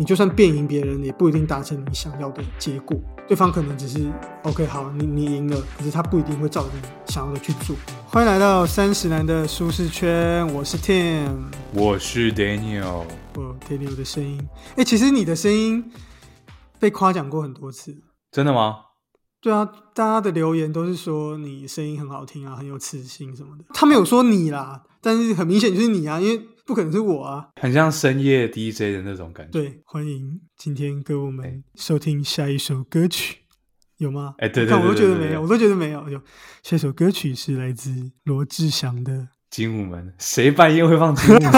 你就算变赢别人，也不一定达成你想要的结果。对方可能只是 OK 好，你你赢了，可是他不一定会照着你想要的去做。欢迎来到三十男的舒适圈，我是 Tim，我是 Daniel。哦，Daniel 的声音，哎，其实你的声音被夸奖过很多次，真的吗？对啊，大家的留言都是说你声音很好听啊，很有磁性什么的。他没有说你啦，但是很明显就是你啊，因为。不可能是我啊！很像深夜 DJ 的那种感觉。对，欢迎今天跟我们收听下一首歌曲，有吗？哎，对对对，我都觉得没有，我都觉得没有。有下一首歌曲是来自罗志祥的《精武门》，谁半夜会放《精武门》？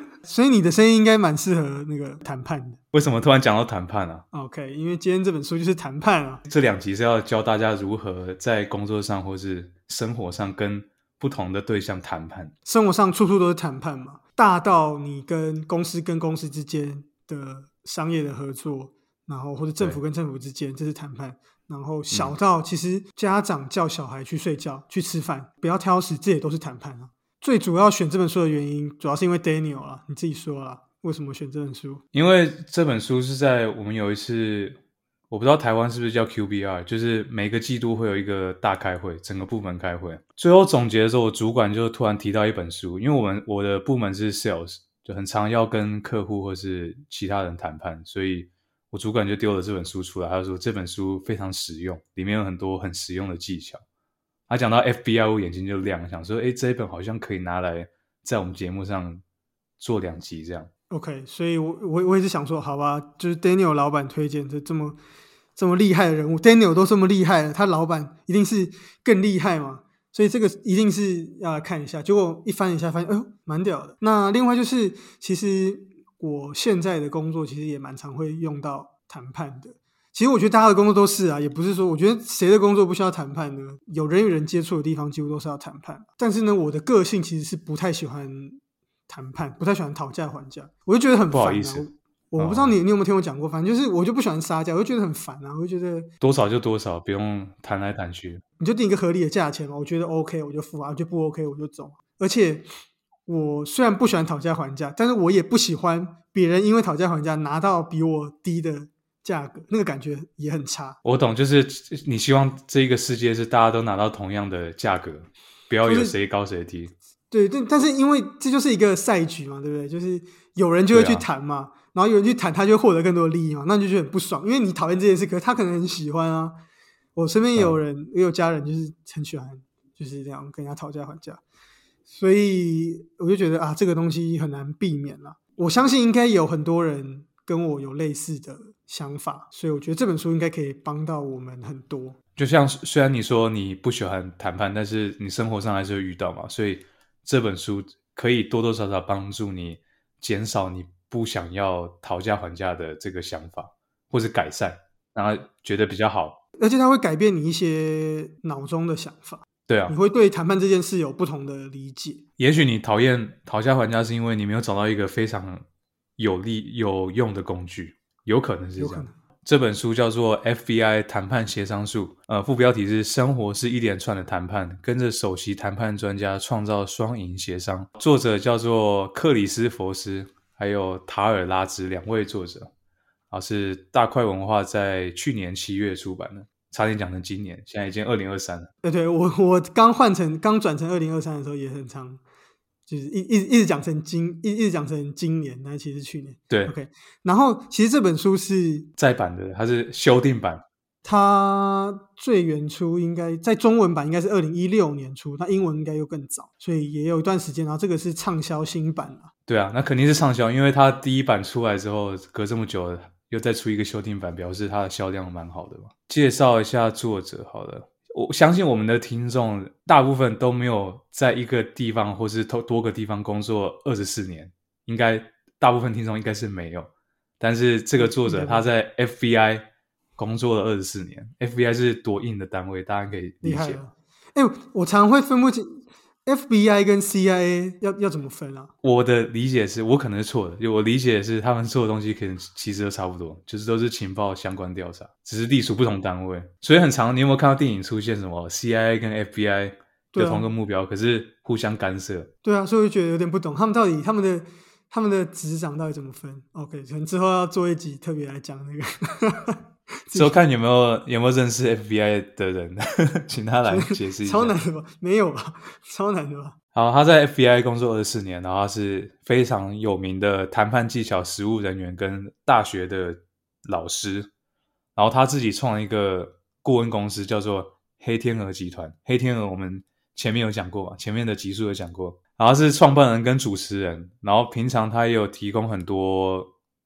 所以你的声音应该蛮适合那个谈判的。为什么突然讲到谈判啊？OK，因为今天这本书就是谈判啊。这两集是要教大家如何在工作上或是生活上跟。不同的对象谈判，生活上处处都是谈判嘛。大到你跟公司跟公司之间的商业的合作，然后或者政府跟政府之间，这是谈判。然后小到其实家长叫小孩去睡觉、去吃饭，不要挑食，这也都是谈判啊。最主要选这本书的原因，主要是因为 Daniel 啊，你自己说了，为什么选这本书？因为这本书是在我们有一次。我不知道台湾是不是叫 QBR，就是每个季度会有一个大开会，整个部门开会，最后总结的时候，我主管就突然提到一本书，因为我们我的部门是 Sales，就很常要跟客户或是其他人谈判，所以我主管就丢了这本书出来，他说这本书非常实用，里面有很多很实用的技巧。他讲到 FBI，我眼睛就亮，想说，哎，这一本好像可以拿来在我们节目上做两集这样。OK，所以我我我也是想说，好吧，就是 Daniel 老板推荐的这么。这么厉害的人物，Daniel 都这么厉害了，他老板一定是更厉害嘛？所以这个一定是要来看一下。结果一翻一下，发现哎呦，蛮屌的。那另外就是，其实我现在的工作其实也蛮常会用到谈判的。其实我觉得大家的工作都是啊，也不是说我觉得谁的工作不需要谈判呢？有人与人接触的地方，几乎都是要谈判。但是呢，我的个性其实是不太喜欢谈判，不太喜欢讨价还价，我就觉得很不好意思。我不知道你你有没有听我讲过，反正就是我就不喜欢杀价，我就觉得很烦啊，我就觉得多少就多少，不用谈来谈去，你就定一个合理的价钱嘛。我觉得 OK 我就付啊，我觉得不 OK 我就走。而且我虽然不喜欢讨价还价，但是我也不喜欢别人因为讨价还价拿到比我低的价格，那个感觉也很差。我懂，就是你希望这一个世界是大家都拿到同样的价格，不要有谁高谁低。对，但但是因为这就是一个赛局嘛，对不对？就是有人就会去谈嘛。然后有人去谈，他就获得更多的利益嘛，那就觉得很不爽。因为你讨厌这件事，可是他可能很喜欢啊。我身边也有人，也有家人，就是很喜欢，就是这样跟人家讨价还价。所以我就觉得啊，这个东西很难避免了。我相信应该有很多人跟我有类似的想法，所以我觉得这本书应该可以帮到我们很多。就像虽然你说你不喜欢谈判，但是你生活上还是会遇到嘛，所以这本书可以多多少少帮助你减少你。不想要讨价还价的这个想法，或者改善，然后觉得比较好，而且它会改变你一些脑中的想法。对啊，你会对谈判这件事有不同的理解。也许你讨厌讨价还价，是因为你没有找到一个非常有利有用的工具，有可能是这样。这本书叫做《FBI 谈判协商术》，呃，副标题是“生活是一连串的谈判，跟着首席谈判专家创造双赢协商”。作者叫做克里斯佛斯。还有塔尔拉兹两位作者，啊，是大块文化在去年七月出版的，差点讲成今年，现在已经二零二三了。对对，我我刚换成刚转成二零二三的时候也很长，就是一一一直讲成今一一直讲成今年，那其实去年。对，OK。然后其实这本书是再版的，它是修订版。它最原初应该在中文版应该是二零一六年出，它英文应该又更早，所以也有一段时间。然后这个是畅销新版了。对啊，那肯定是畅销，因为它第一版出来之后，隔这么久又再出一个修订版，表示它的销量蛮好的嘛。介绍一下作者，好了，我相信我们的听众大部分都没有在一个地方或是多多个地方工作二十四年，应该大部分听众应该是没有。但是这个作者他在 FBI。工作了二十四年，FBI 是多硬的单位，大家可以理解。哎，我常会分不清 FBI 跟 CIA 要要怎么分啊？我的理解是我可能是错的，就我理解是他们做的东西可能其实都差不多，就是都是情报相关调查，只是隶属不同单位。所以很长，你有没有看到电影出现什么 CIA 跟 FBI 有同个目标，可是互相干涉？对啊，所以我觉得有点不懂，他们到底他们的。他们的职掌到底怎么分？OK，可能之后要做一集特别来讲那个。之后看有没有有没有认识 FBI 的人，请他来解释一下。超难的吧？没有吧？超难的吧？好，他在 FBI 工作二十四年，然后他是非常有名的谈判技巧实务人员跟大学的老师。然后他自己创了一个顾问公司，叫做黑天鹅集团。黑天鹅我们前面有讲过嘛？前面的集数有讲过。然后是创办人跟主持人，然后平常他也有提供很多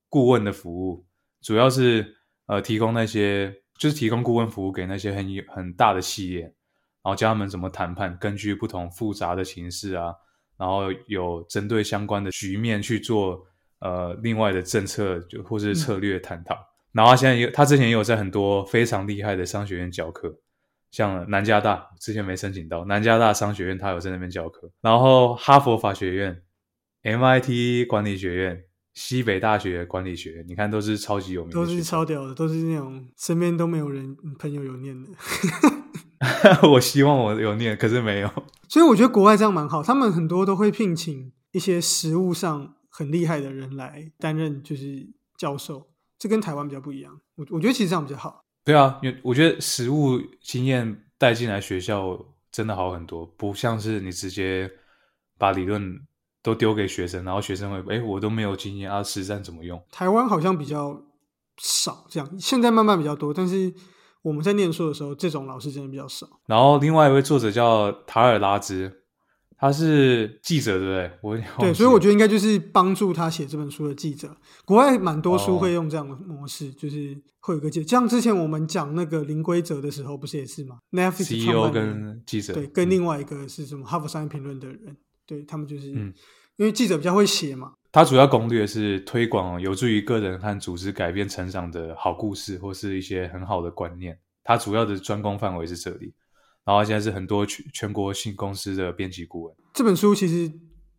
顾问的服务，主要是。呃，提供那些就是提供顾问服务给那些很有很大的企业，然后教他们怎么谈判，根据不同复杂的形势啊，然后有针对相关的局面去做呃另外的政策就或是策略探讨。然后他现在有他之前也有在很多非常厉害的商学院教课，像南加大之前没申请到南加大商学院，他有在那边教课，然后哈佛法学院、MIT 管理学院。西北大学管理学，你看都是超级有名，都是超屌的，都是那种身边都没有人朋友有念的。我希望我有念，可是没有。所以我觉得国外这样蛮好，他们很多都会聘请一些实务上很厉害的人来担任，就是教授。这跟台湾比较不一样。我我觉得其实这样比较好。对啊，因为我觉得实务经验带进来学校真的好很多，不像是你直接把理论。都丢给学生，然后学生会哎，我都没有经验啊，实战怎么用？台湾好像比较少这样，现在慢慢比较多，但是我们在念书的时候，这种老师真的比较少。然后另外一位作者叫塔尔拉兹，他是记者，对不对？我对，所以我觉得应该就是帮助他写这本书的记者。国外蛮多书会用这样的模式，就是会有个记者，像之前我们讲那个零规则的时候，不是也是吗？Netflix CEO 跟记者，对，跟另外一个是什么哈佛商业评论的人。对他们就是，嗯，因为记者比较会写嘛。他主要攻略是推广有助于个人和组织改变成长的好故事，或是一些很好的观念。他主要的专攻范围是这里。然后现在是很多全全国性公司的编辑顾问。这本书其实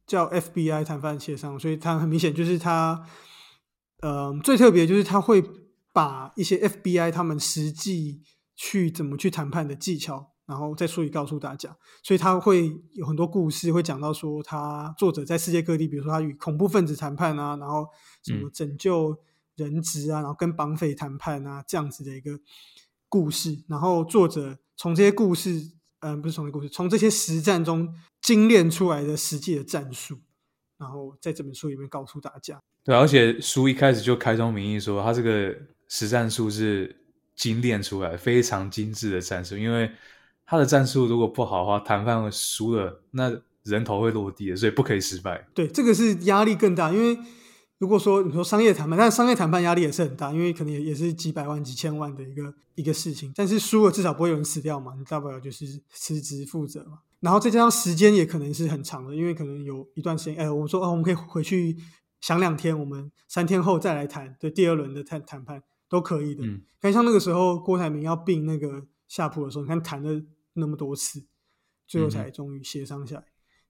叫 FBI 谈判协商，所以它很明显就是他，呃，最特别就是他会把一些 FBI 他们实际去怎么去谈判的技巧。然后在书里告诉大家，所以他会有很多故事，会讲到说他作者在世界各地，比如说他与恐怖分子谈判啊，然后什么拯救人质啊，然后跟绑匪谈判啊，这样子的一个故事。然后作者从这些故事，嗯，不是从这故事，从这些实战中精炼出来的实际的战术，然后在这本书里面告诉大家。对，而且书一开始就开宗明义说，他这个实战术是精炼出来非常精致的战术，因为。他的战术如果不好的话，谈判输了，那人头会落地的，所以不可以失败。对，这个是压力更大，因为如果说你说商业谈判，但商业谈判压力也是很大，因为可能也也是几百万、几千万的一个一个事情。但是输了至少不会有人死掉嘛，你大不了就是辞职负责嘛。然后再加上时间也可能是很长的，因为可能有一段时间，哎，我们说哦，我们可以回去想两天，我们三天后再来谈，对第二轮的谈谈判都可以的。嗯，看像那个时候郭台铭要并那个夏普的时候，你看谈的。那么多次，最后才终于协商下来，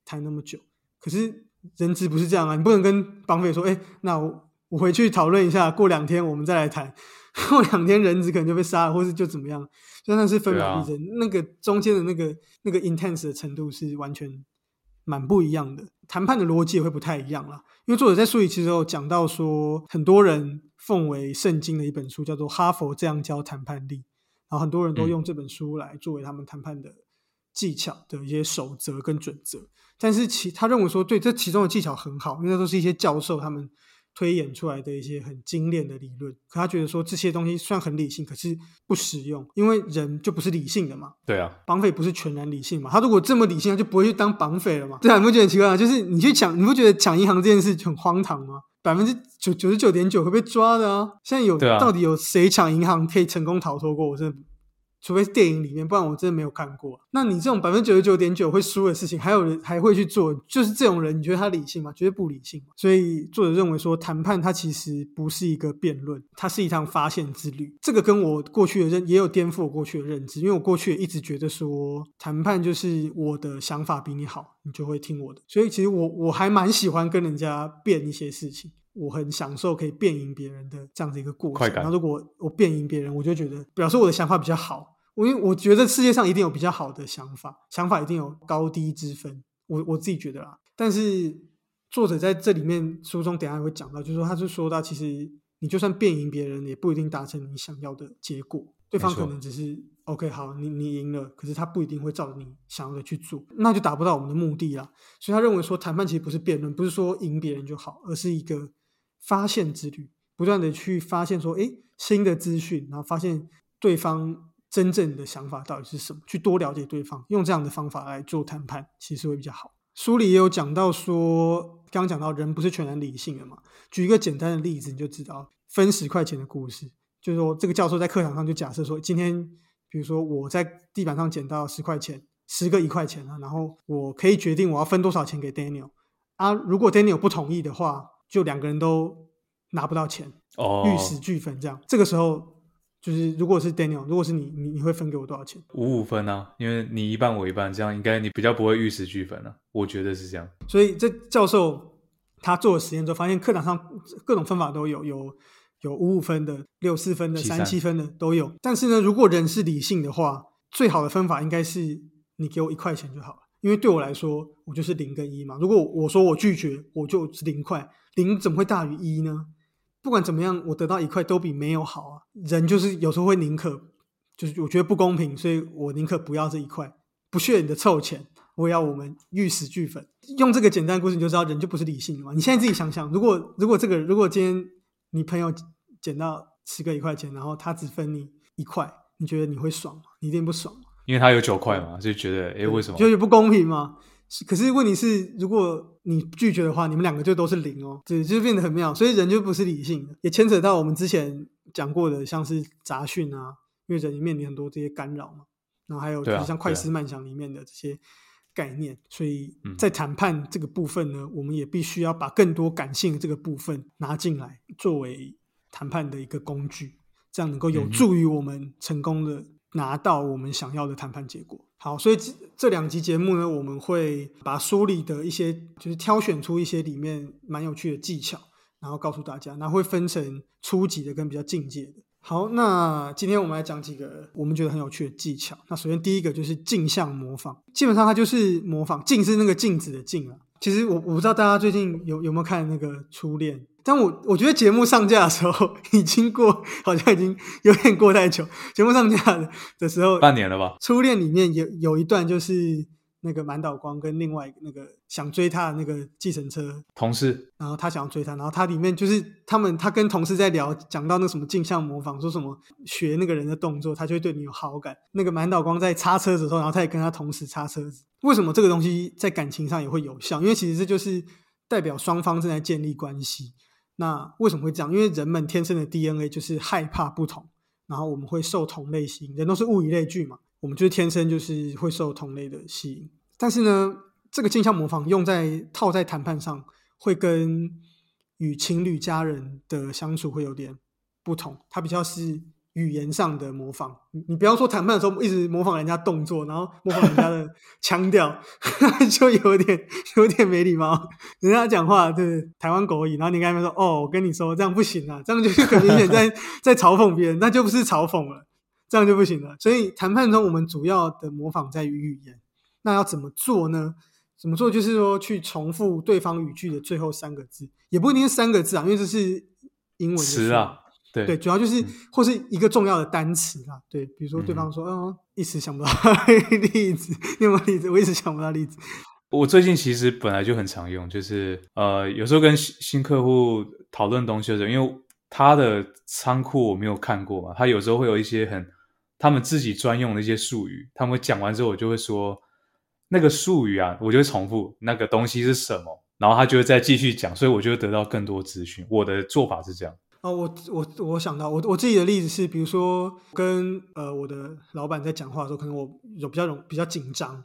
谈那么久。可是人质不是这样啊，你不能跟绑匪说：“哎，那我我回去讨论一下，过两天我们再来谈。”过两天人质可能就被杀了，或是就怎么样，真的是分秒必争。那个中间的那个那个 intense 的程度是完全蛮不一样的，谈判的逻辑也会不太一样啦。因为作者在书里其实有讲到说，很多人奉为圣经的一本书叫做《哈佛这样教谈判力》。然后很多人都用这本书来作为他们谈判的技巧的一些守则跟准则，但是其他认为说，对这其中的技巧很好，因为那都是一些教授他们推演出来的一些很精炼的理论。可他觉得说这些东西虽然很理性，可是不实用，因为人就不是理性的嘛。对啊，绑匪不是全然理性嘛？他如果这么理性，他就不会去当绑匪了嘛？对啊，你不觉得很奇怪吗？就是你去抢，你不觉得抢银行这件事很荒唐吗？百分之九九十九点九会被抓的啊！现在有到底有谁抢银行可以成功逃脱过？我真的。除非是电影里面，不然我真的没有看过。那你这种百分之九十九点九会输的事情，还有人还会去做，就是这种人，你觉得他理性吗？绝对不理性。所以作者认为说，谈判它其实不是一个辩论，它是一趟发现之旅。这个跟我过去的认也有颠覆我过去的认知，因为我过去也一直觉得说，谈判就是我的想法比你好，你就会听我的。所以其实我我还蛮喜欢跟人家辩一些事情。我很享受可以辩赢别人的这样子一个过程。然后如果我辩赢别人，我就觉得表示我的想法比较好。我因为我觉得世界上一定有比较好的想法，想法一定有高低之分。我我自己觉得啦。但是作者在这里面书中等下会讲到，就是说他是说到，其实你就算辩赢别人，也不一定达成你想要的结果。对方可能只是 OK，好，你你赢了，可是他不一定会照你想要的去做，那就达不到我们的目的了。所以他认为说，谈判其实不是辩论，不是说赢别人就好，而是一个发现之旅，不断的去发现说，哎，新的资讯，然后发现对方真正的想法到底是什么，去多了解对方，用这样的方法来做谈判，其实会比较好。书里也有讲到说，刚刚讲到人不是全然理性的嘛，举一个简单的例子，你就知道分十块钱的故事。就是说，这个教授在课堂上就假设说，今天比如说我在地板上捡到十块钱，十个一块钱啊，然后我可以决定我要分多少钱给 Daniel 啊。如果 Daniel 不同意的话，就两个人都拿不到钱，哦，玉石俱焚这样。这个时候就是如果是 Daniel，如果是你，你你会分给我多少钱？五五分啊，因为你一半我一半，这样应该你比较不会玉石俱焚啊。我觉得是这样。所以这教授他做了实验之后，发现课堂上各种分法都有有。有五五分的、六四分的、三七分的都有。但是呢，如果人是理性的话，最好的分法应该是你给我一块钱就好了。因为对我来说，我就是零跟一嘛。如果我说我拒绝，我就是零块，零怎么会大于一呢？不管怎么样，我得到一块都比没有好啊。人就是有时候会宁可，就是我觉得不公平，所以我宁可不要这一块，不屑你的臭钱，我也要我们玉石俱焚。用这个简单故事你就知道，人就不是理性的嘛。你现在自己想想，如果如果这个如果今天。你朋友捡到十个一块钱，然后他只分你一块，你觉得你会爽吗？你一定不爽因为他有九块嘛，就觉得哎，为什么？就是不公平吗？可是问题是，如果你拒绝的话，你们两个就都是零哦，对，就变得很妙。所以人就不是理性的，也牵扯到我们之前讲过的，像是杂讯啊，因为人面临很多这些干扰嘛。然后还有就是像快思慢想里面的这些。概念，所以在谈判这个部分呢，我们也必须要把更多感性的这个部分拿进来，作为谈判的一个工具，这样能够有助于我们成功的拿到我们想要的谈判结果。好，所以这这两集节目呢，我们会把书里的一些，就是挑选出一些里面蛮有趣的技巧，然后告诉大家，那会分成初级的跟比较进阶的。好，那今天我们来讲几个我们觉得很有趣的技巧。那首先第一个就是镜像模仿，基本上它就是模仿镜是那个镜子的镜啊。其实我我不知道大家最近有有没有看那个初恋，但我我觉得节目上架的时候 已经过，好像已经有点过太久。节目上架的的时候，半年了吧？初恋里面有有一段就是。那个满岛光跟另外那个想追他的那个计程车同事，然后他想要追他，然后他里面就是他们他跟同事在聊，讲到那什么镜像模仿，说什么学那个人的动作，他就会对你有好感。那个满岛光在擦车子的时候，然后他也跟他同时擦车子。为什么这个东西在感情上也会有效？因为其实这就是代表双方正在建立关系。那为什么会这样？因为人们天生的 DNA 就是害怕不同，然后我们会受同类型，人都是物以类聚嘛。我们就是天生就是会受同类的吸引，但是呢，这个镜像模仿用在套在谈判上，会跟与情侣家人的相处会有点不同。它比较是语言上的模仿。你你不要说谈判的时候一直模仿人家动作，然后模仿人家的 腔调，就有点有点没礼貌。人家讲话就是台湾国语，然后你跟他们说：“哦，我跟你说这样不行啊，这样就是很明显在 在嘲讽别人，那就不是嘲讽了。”这样就不行了。所以谈判中，我们主要的模仿在于语言。那要怎么做呢？怎么做？就是说去重复对方语句的最后三个字，也不一定是三个字啊，因为这是英文词啊。对对，主要就是或是一个重要的单词啦。对，比如说对方说：“嗯，一时想不到例子，有没有例子？我一时想不到例子。”我最近其实本来就很常用，就是呃，有时候跟新新客户讨论东西的时候，因为他的仓库我没有看过嘛，他有时候会有一些很。他们自己专用的一些术语，他们会讲完之后，我就会说那个术语啊，我就会重复那个东西是什么，然后他就会再继续讲，所以我就会得到更多资讯。我的做法是这样。哦，我我我想到我我自己的例子是，比如说跟呃我的老板在讲话的时候，可能我有比较容比较紧张，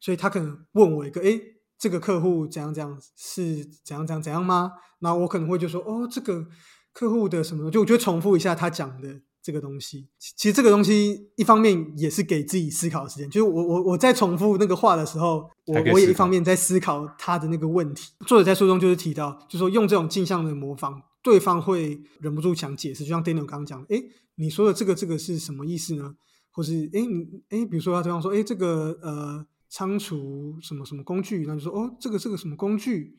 所以他可能问我一个，哎，这个客户怎样怎样是怎样怎样怎样吗？那我可能会就说，哦，这个客户的什么，就我就重复一下他讲的。这个东西，其实这个东西一方面也是给自己思考的时间，就是我我我在重复那个话的时候，我我也一方面在思考他的那个问题。作者在书中就是提到，就说用这种镜像的模仿，对方会忍不住想解释，就像 Daniel 刚刚讲，哎，你说的这个这个是什么意思呢？或是哎你哎，比如说他对方说，哎，这个呃仓储什么什么工具，那就说哦，这个这个什么工具，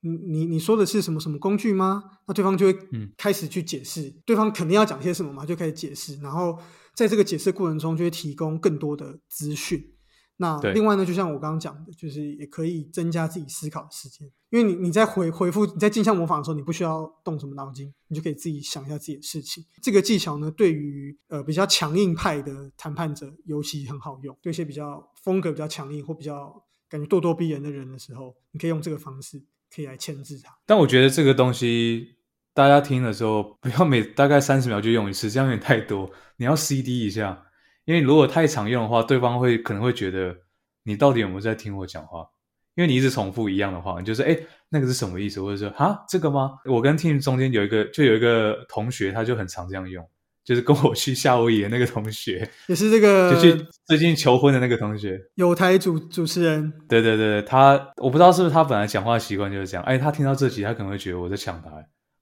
你你你说的是什么什么工具吗？那对方就会嗯开始去解释，对方肯定要讲些什么嘛，就开始解释，然后在这个解释过程中就会提供更多的资讯。那另外呢，就像我刚刚讲的，就是也可以增加自己思考的时间，因为你你在回回复你在镜像模仿的时候，你不需要动什么脑筋，你就可以自己想一下自己的事情。这个技巧呢，对于呃比较强硬派的谈判者尤其很好用，对一些比较风格比较强硬或比较感觉咄咄逼人的人的时候，你可以用这个方式可以来牵制他。但我觉得这个东西大家听的时候，不要每大概三十秒就用一次，这样有点太多。你要 CD 一下，因为如果太常用的话，对方会可能会觉得你到底有没有在听我讲话？因为你一直重复一样的话，你就是哎那个是什么意思，或者说啊这个吗？我跟 Tim 中间有一个就有一个同学，他就很常这样用，就是跟我去夏威夷的那个同学，也是这个就去最近求婚的那个同学。有台主主持人，对对对，他我不知道是不是他本来讲话习惯就是这样，哎，他听到这集他可能会觉得我在抢他，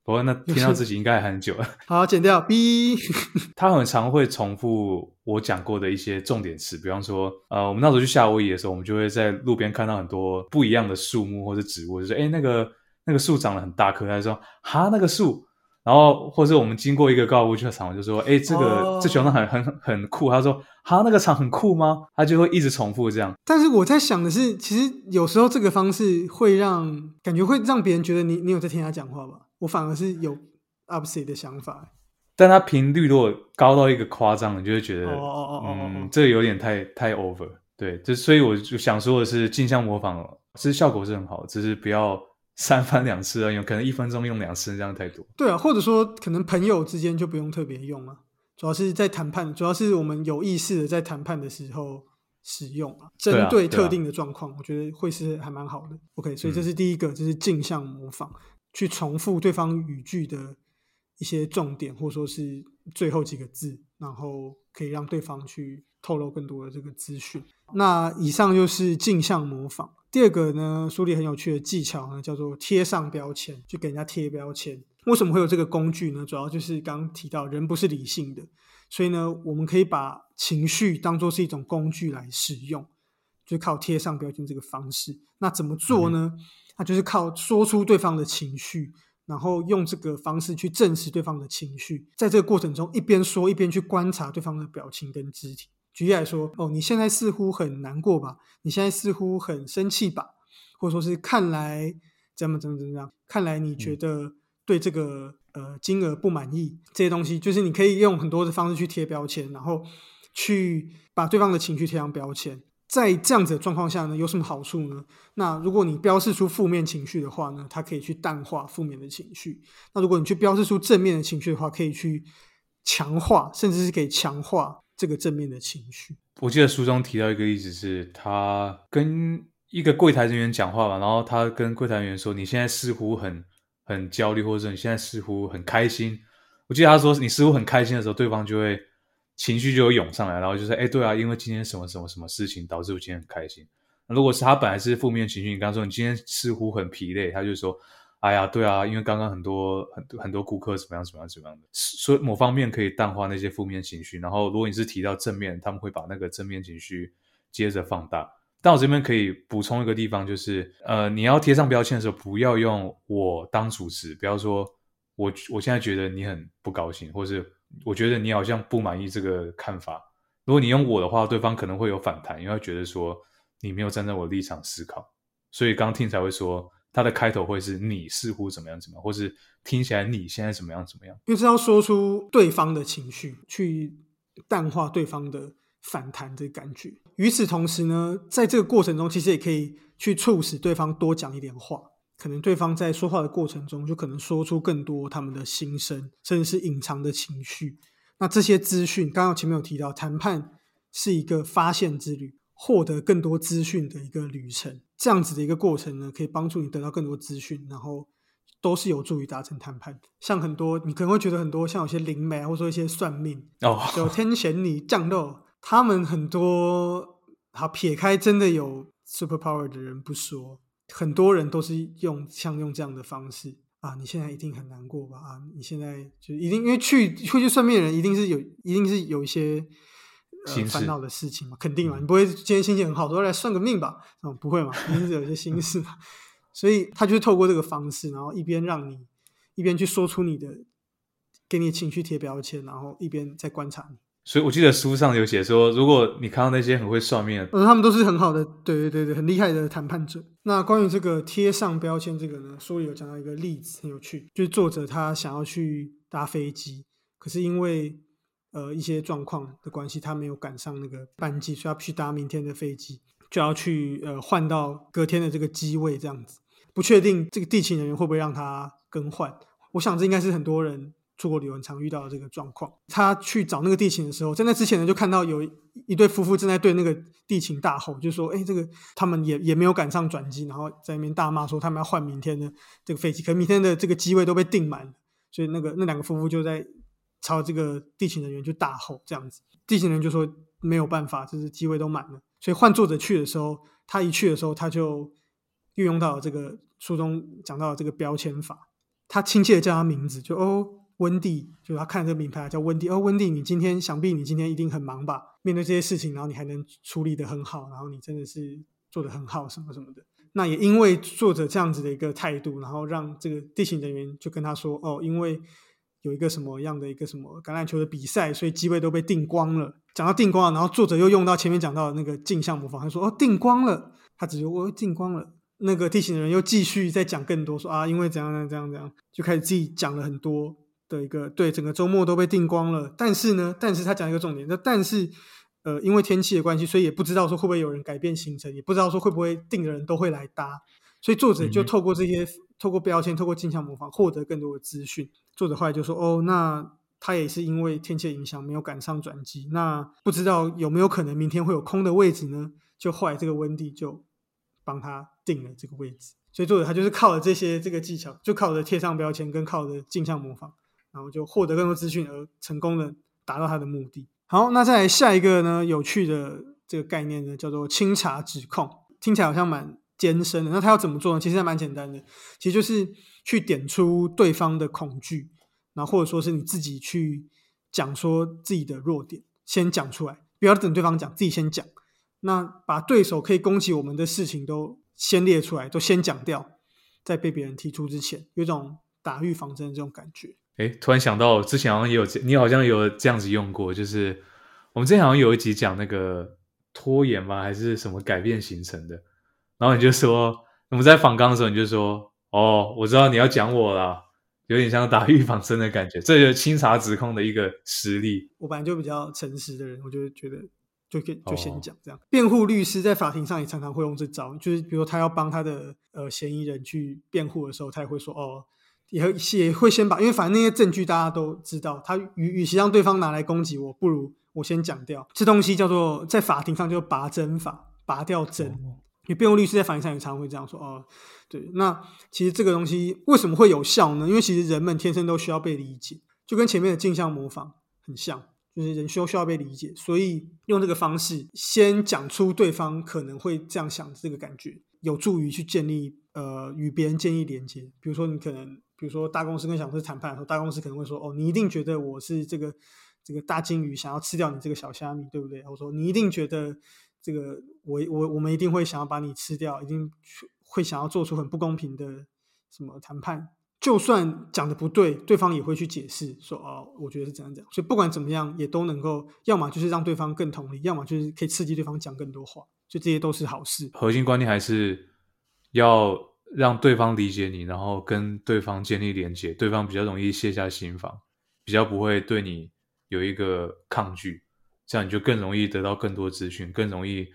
不过那听到自己应该还很久了。好剪掉 B，他很常会重复我讲过的一些重点词，比方说，呃，我们那时候去夏威夷的时候，我们就会在路边看到很多不一样的树木或者植物，就是哎那个那个树长得很大棵，他就说哈那个树，然后或者我们经过一个高尔夫球场，我就说哎这个、哦这球场很很很酷，他说哈那个场很酷吗？他就会一直重复这样。但是我在想的是，其实有时候这个方式会让感觉会让别人觉得你你有在听他讲话吧，我反而是有 opposite 的想法。但它频率如果高到一个夸张，你就会觉得，哦哦哦嗯，这个有点太太 over。对，就所以我就想说的是，镜像模仿其实效果是很好，只是不要 三番两次啊，有可能一分钟用两次，这样太多。对啊，或者说可能朋友之间就不用特别用啊，主要是在谈判，主要是我们有意识的在谈判的时候使用啊，针对特定的状况，我觉得会是还蛮好的。OK，所以这是第一个，就是镜像模仿，去重复对方语句的一些重点，或者说是最后几个字，然后可以让对方去透露更多的这个资讯。那以上就是镜像模仿。第二个呢，书里很有趣的技巧呢，叫做贴上标签，去给人家贴标签。为什么会有这个工具呢？主要就是刚刚提到，人不是理性的，所以呢，我们可以把情绪当做是一种工具来使用，就靠贴上标签这个方式。那怎么做呢？那就是靠说出对方的情绪，然后用这个方式去证实对方的情绪。在这个过程中，一边说一边去观察对方的表情跟肢体。举例来说，哦，你现在似乎很难过吧？你现在似乎很生气吧？或者说是看来怎么怎么怎么样？看来你觉得对这个呃金额不满意，这些东西就是你可以用很多的方式去贴标签，然后去把对方的情绪贴上标签。在这样子的状况下呢，有什么好处呢？那如果你标示出负面情绪的话呢，它可以去淡化负面的情绪；那如果你去标示出正面的情绪的话，可以去强化，甚至是可以强化这个正面的情绪。我记得书中提到一个例子是，他跟一个柜台人员讲话嘛，然后他跟柜台人员说：“你现在似乎很很焦虑，或者你现在似乎很开心。”我记得他说：“你似乎很开心的时候，对方就会情绪就会涌上来，然后就说：‘哎，对啊，因为今天什么什么什么事情导致我今天很开心。’如果是他本来是负面情绪，你刚说你今天似乎很疲累，他就说：‘哎呀，对啊，因为刚刚很多很多很多顾客怎么样怎么样怎么样的。’所以某方面可以淡化那些负面情绪，然后如果你是提到正面，他们会把那个正面情绪接着放大。但我这边可以补充一个地方，就是呃，你要贴上标签的时候，不要用我当主词，不要说我我现在觉得你很不高兴，或是我觉得你好像不满意这个看法。如果你用我的话，对方可能会有反弹，因为他觉得说你没有站在我的立场思考。所以刚听才会说，他的开头会是你似乎怎么样怎么样，或是听起来你现在怎么样怎么样。就是要说出对方的情绪，去淡化对方的反弹的感觉。与此同时呢，在这个过程中，其实也可以去促使对方多讲一点话。可能对方在说话的过程中，就可能说出更多他们的心声，甚至是隐藏的情绪。那这些资讯，刚刚前面有提到，谈判是一个发现之旅，获得更多资讯的一个旅程。这样子的一个过程呢，可以帮助你得到更多资讯，然后都是有助于达成谈判。像很多你可能会觉得很多，像有些灵媒啊，或者说一些算命，哦，有天选你降肉，他们很多好撇开真的有 super power 的人不说，很多人都是用像用这样的方式啊，你现在一定很难过吧？啊，你现在就一定因为去会去算命的人，一定是有一定是有一些呃烦恼的事情嘛，肯定嘛，嗯你不会今天心情很好，说来算个命吧？嗯，不会嘛，一定是有一些心事嘛。所以他就是透过这个方式，然后一边让你一边去说出你的，给你情绪贴标签，然后一边在观察你。所以我记得书上有写说，如果你看到那些很会算命，呃，他们都是很好的，对对对对，很厉害的谈判者。那关于这个贴上标签这个呢，书里有讲到一个例子，很有趣，就是作者他想要去搭飞机，可是因为呃一些状况的关系，他没有赶上那个班机，所以他必须搭明天的飞机，就要去呃换到隔天的这个机位，这样子不确定这个地勤人员会不会让他更换。我想这应该是很多人。出国旅游常遇到的这个状况，他去找那个地勤的时候，在那之前呢，就看到有一对夫妇正在对那个地勤大吼，就说：“哎，这个他们也也没有赶上转机，然后在那边大骂说他们要换明天的这个飞机，可明天的这个机位都被订满了。”所以那个那两个夫妇就在朝这个地勤人员就大吼这样子，地勤人员就说没有办法，就是机位都满了。所以换作者去的时候，他一去的时候，他就运用到了这个书中讲到的这个标签法，他亲切的叫他名字，就哦。温蒂，就他看这个名牌叫温蒂。哦，温蒂，你今天想必你今天一定很忙吧？面对这些事情，然后你还能处理的很好，然后你真的是做的很好，什么什么的。那也因为作者这样子的一个态度，然后让这个地勤人员就跟他说：“哦，因为有一个什么样的一个什么橄榄球的比赛，所以机位都被订光了。”讲到订光了，然后作者又用到前面讲到的那个镜像模仿，他说：“哦，订光了。”他只说：“我订光了。”那个地勤的人又继续再讲更多，说：“啊，因为怎样怎样怎样怎样，就开始自己讲了很多。”的一个对整个周末都被订光了，但是呢，但是他讲一个重点，那但是呃，因为天气的关系，所以也不知道说会不会有人改变行程，也不知道说会不会订的人都会来搭，所以作者就透过这些，透过标签，透过镜像模仿，获得更多的资讯。作者后来就说，哦，那他也是因为天气影响没有赶上转机，那不知道有没有可能明天会有空的位置呢？就后来这个温蒂就帮他定了这个位置，所以作者他就是靠了这些这个技巧，就靠着贴上标签跟靠着镜像模仿。然后就获得更多资讯，而成功的达到他的目的。好，那再来下一个呢？有趣的这个概念呢，叫做清查指控，听起来好像蛮艰深的。那他要怎么做呢？其实还蛮简单的，其实就是去点出对方的恐惧，然后或者说是你自己去讲说自己的弱点，先讲出来，不要等对方讲，自己先讲。那把对手可以攻击我们的事情都先列出来，都先讲掉，在被别人提出之前，有种打预防针的这种感觉。哎，突然想到，之前好像也有，你好像有这样子用过，就是我们之前好像有一集讲那个拖延吗，还是什么改变行程的，然后你就说，我们在访刚的时候，你就说，哦，我知道你要讲我了，有点像打预防针的感觉，这就是清查指控的一个实例。我本来就比较诚实的人，我就觉得就可以就先讲这样。辩护律师在法庭上也常常会用这招，就是比如他要帮他的呃嫌疑人去辩护的时候，他也会说，哦。也也会先把，因为反正那些证据大家都知道，他与与其让对方拿来攻击我，不如我先讲掉这东西，叫做在法庭上就拔针法，拔掉针。因为辩护律师在法庭上也常会这样说哦，对，那其实这个东西为什么会有效呢？因为其实人们天生都需要被理解，就跟前面的镜像模仿很像，就是人需要需要被理解，所以用这个方式先讲出对方可能会这样想这个感觉，有助于去建立呃与别人建立连接。比如说你可能。比如说，大公司跟小公司谈判的时候，大公司可能会说：“哦，你一定觉得我是这个这个大金鱼，想要吃掉你这个小虾米，对不对？”我说：“你一定觉得这个我我我们一定会想要把你吃掉，一定会想要做出很不公平的什么谈判。就算讲的不对，对方也会去解释说：‘哦，我觉得是怎样讲。’所以不管怎么样，也都能够要么就是让对方更同理，要么就是可以刺激对方讲更多话。所以这些都是好事。核心观念还是要。让对方理解你，然后跟对方建立连接，对方比较容易卸下心防，比较不会对你有一个抗拒，这样你就更容易得到更多资讯，更容易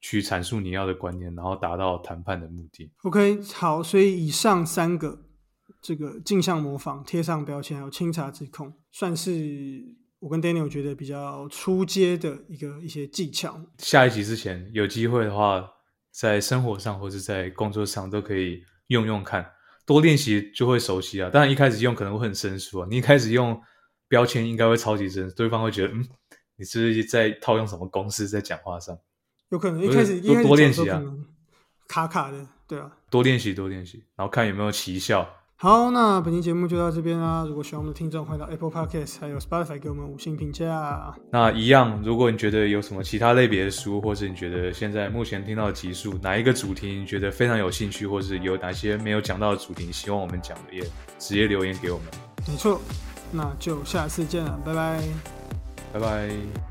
去阐述你要的观念，然后达到谈判的目的。OK，好，所以以上三个这个镜像模仿、贴上标签还有清查指控，算是我跟 Daniel 觉得比较出阶的一个一些技巧。下一集之前有机会的话。在生活上或者在工作上都可以用用看，多练习就会熟悉啊。当然一开始用可能会很生疏啊。你一开始用标签应该会超级生，对方会觉得嗯，你是不是在套用什么公式在讲话上？有可能一开始多多练习啊，卡卡的，对啊。多练习多练习，然后看有没有奇效，好，那本期节目就到这边啦。如果喜欢我们的听众，欢迎到 Apple Podcast 还有 Spotify 给我们五星评价。那一样，如果你觉得有什么其他类别的书，或是你觉得现在目前听到的集数哪一个主题你觉得非常有兴趣，或是有哪些没有讲到的主题，希望我们讲的，也直接留言给我们。没错，那就下次见了，拜拜，拜拜。